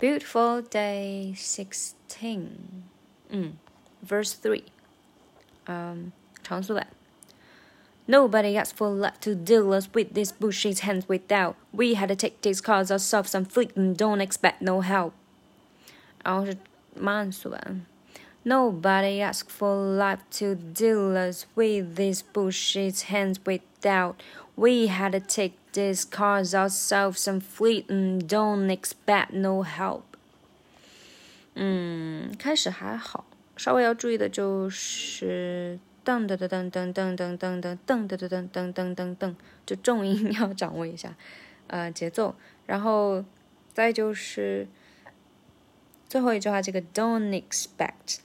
Beautiful day sixteen. 嗯，verse three. Um, 长速版。Nobody asked for luck to deal us with these bushes hands without. We had to take these cards ourselves and fleet and don't expect no help. 然后是慢速版。Nobody asked for life to deal us with these bushes hands without. We had to take This calls ourselves some fleet. Don't expect no help. 嗯，开始还好，稍微要注意的就是噔噔噔噔噔噔噔噔噔噔噔噔噔噔噔噔，就重音要掌握一下，呃，节奏。然后再就是最后一句话，这个 don't expect，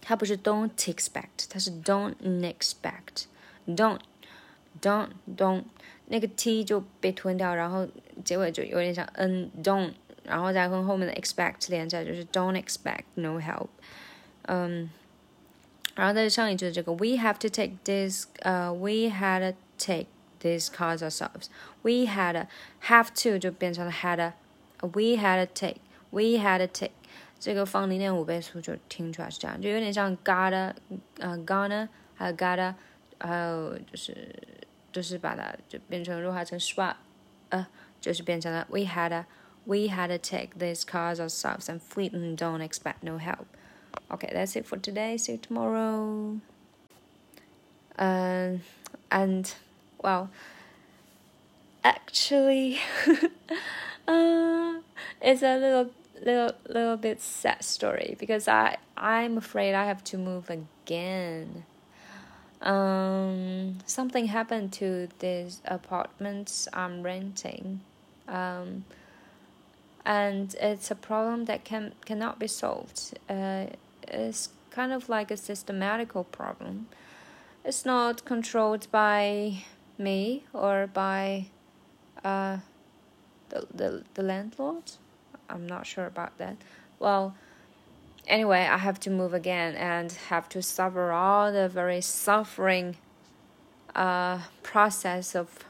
它不是 don't expect，它是 don't expect，don't don't don't，那个 t 就被吞掉，然后结尾就有点像 n don't，然后再跟后面的 expect 连起来就是 don't expect no help，嗯。然后在上一句的这个，we have to take this，呃、uh,，we had to take these cards ourselves。we had have to 就变成了 had we had to take，we had to take。这个放零点五倍速就听出来是这样，就有点像 gotta，呃，gonna，还有 gotta，还有就是 就是把它就变成弱化成 swap，呃，就是变成了 we had we had to take these cards ourselves and fleet and don't expect no help。Okay, that's it for today. See you tomorrow. Um, and well, actually, uh, it's a little, little, little bit sad story because I, I'm afraid I have to move again. Um, something happened to this apartment I'm renting. Um, and it's a problem that can cannot be solved. Uh, it's kind of like a systematical problem. It's not controlled by me or by uh, the, the the landlord. I'm not sure about that. Well, anyway, I have to move again and have to suffer all the very suffering uh, process of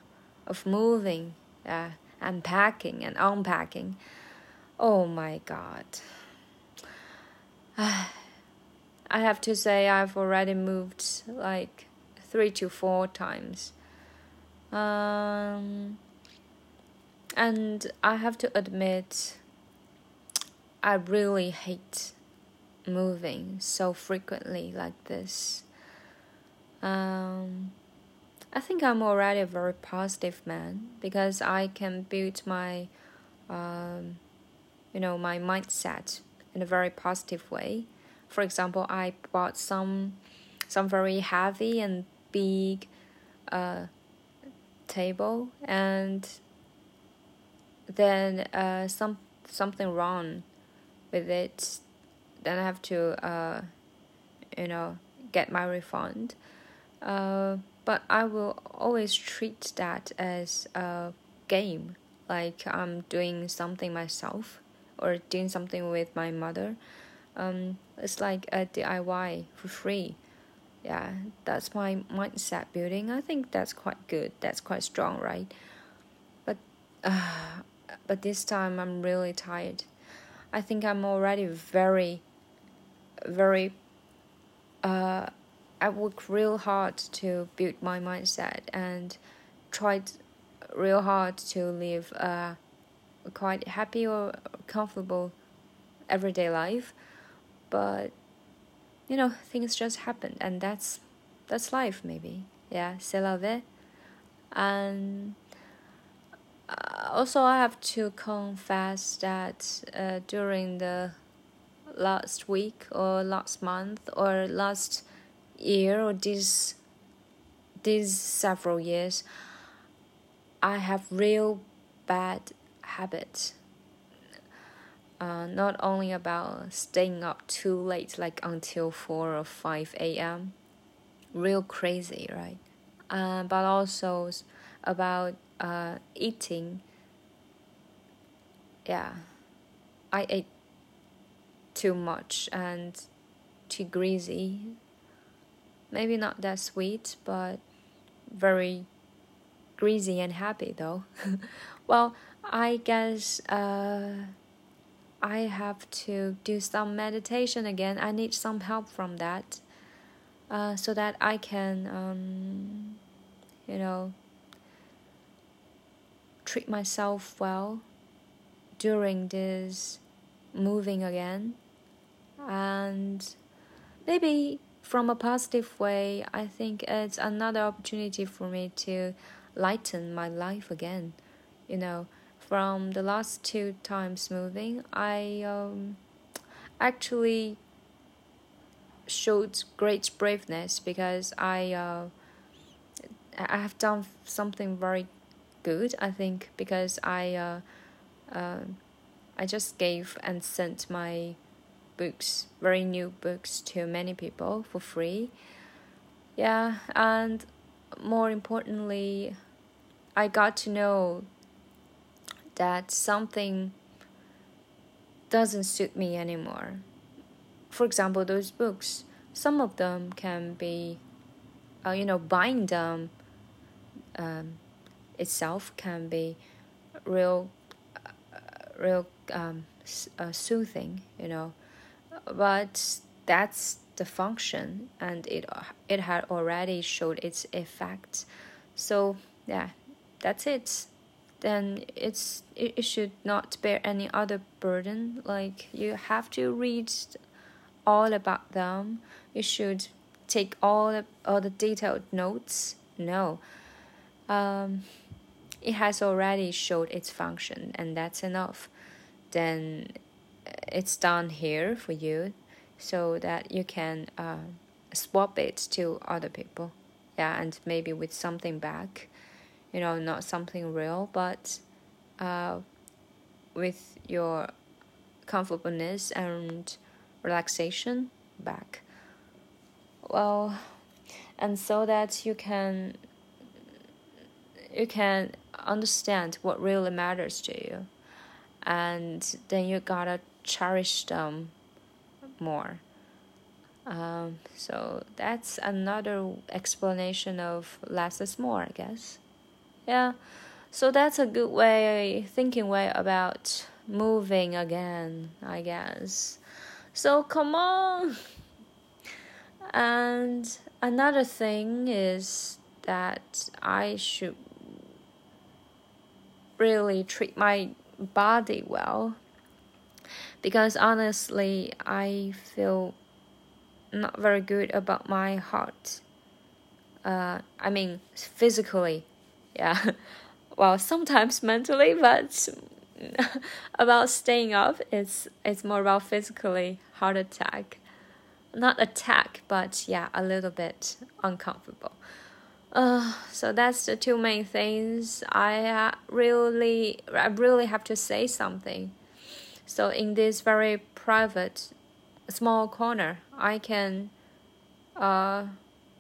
of moving, uh, and and unpacking. Oh my god. I have to say I've already moved like three to four times. Um, and I have to admit, I really hate moving so frequently like this. Um, I think I'm already a very positive man because I can build my um, you know my mindset in a very positive way. For example, I bought some some very heavy and big uh, table and then uh, some something wrong with it then I have to uh, you know get my refund uh, but I will always treat that as a game like I'm doing something myself or doing something with my mother. Um, it's like a DIY for free. Yeah, that's my mindset building. I think that's quite good. That's quite strong, right? But uh, but this time I'm really tired. I think I'm already very very uh, I work real hard to build my mindset and tried real hard to live a quite happy or comfortable everyday life. But you know things just happen and that's that's life maybe. Yeah c'est la vie. And uh, also i have to confess that uh, during the last week or last month or last year or these these several years i have real bad habits uh, not only about staying up too late, like until 4 or 5 a.m., real crazy, right? Uh, but also about uh, eating. Yeah, I ate too much and too greasy. Maybe not that sweet, but very greasy and happy though. well, I guess uh, I have to do some meditation again. I need some help from that, uh, so that I can, um, you know, treat myself well during this moving again, and maybe from a positive way, I think it's another opportunity for me to lighten my life again. You know, from the last two times moving, I um, actually showed great braveness because I uh, I have done something very good. I think because I uh, uh, I just gave and sent my books, very new books, to many people for free. Yeah, and more importantly, I got to know that something doesn't suit me anymore. For example, those books, some of them can be, uh, you know, buying them um, itself can be real, uh, real um, uh, soothing, you know, but that's the function and it it had already showed its effect so yeah that's it. Then it's it, it should not bear any other burden. Like you have to read all about them. You should take all the, all the detailed notes. No. Um, it has already showed its function and that's enough. Then it's done here for you so that you can uh, swap it to other people. Yeah, and maybe with something back, you know, not something real, but uh, with your comfortableness and relaxation back. Well, and so that you can you can understand what really matters to you and then you gotta cherish them more. Um, so that's another explanation of less is more, I guess. Yeah, so that's a good way, thinking way about moving again, I guess. So come on. And another thing is that I should really treat my body well because honestly, I feel not very good about my heart. Uh, I mean, physically, yeah. well, sometimes mentally, but about staying up, it's it's more about physically heart attack, not attack, but yeah, a little bit uncomfortable. Uh, so that's the two main things. I uh, really, I really have to say something. So in this very private, small corner, I can uh,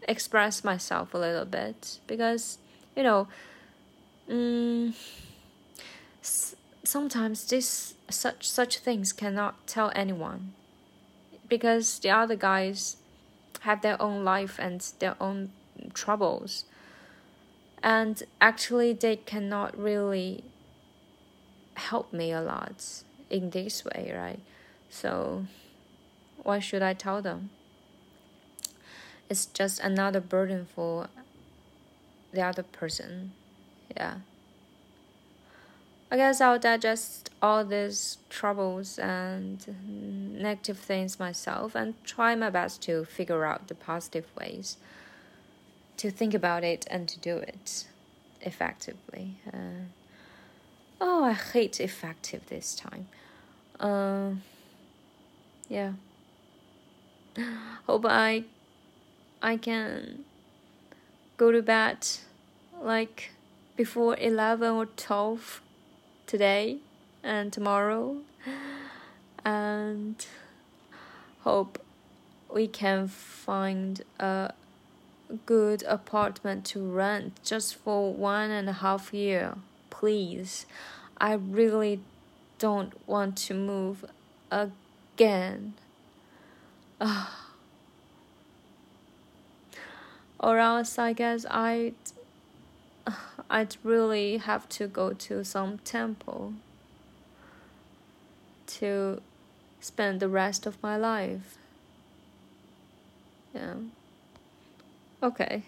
express myself a little bit because you know, um, sometimes this such such things cannot tell anyone because the other guys have their own life and their own troubles. And actually they cannot really help me a lot in this way right so why should i tell them it's just another burden for the other person yeah I guess I'll digest all these troubles and negative things myself and try my best to figure out the positive ways to think about it and to do it effectively. Uh, oh, I hate effective this time. Uh, yeah. Hope I I can go to bed like before 11 or 12 today and tomorrow and hope we can find a good apartment to rent just for one and a half year, please. I really don't want to move again. or else I guess I'd I'd really have to go to some temple to spend the rest of my life. Yeah. Okay.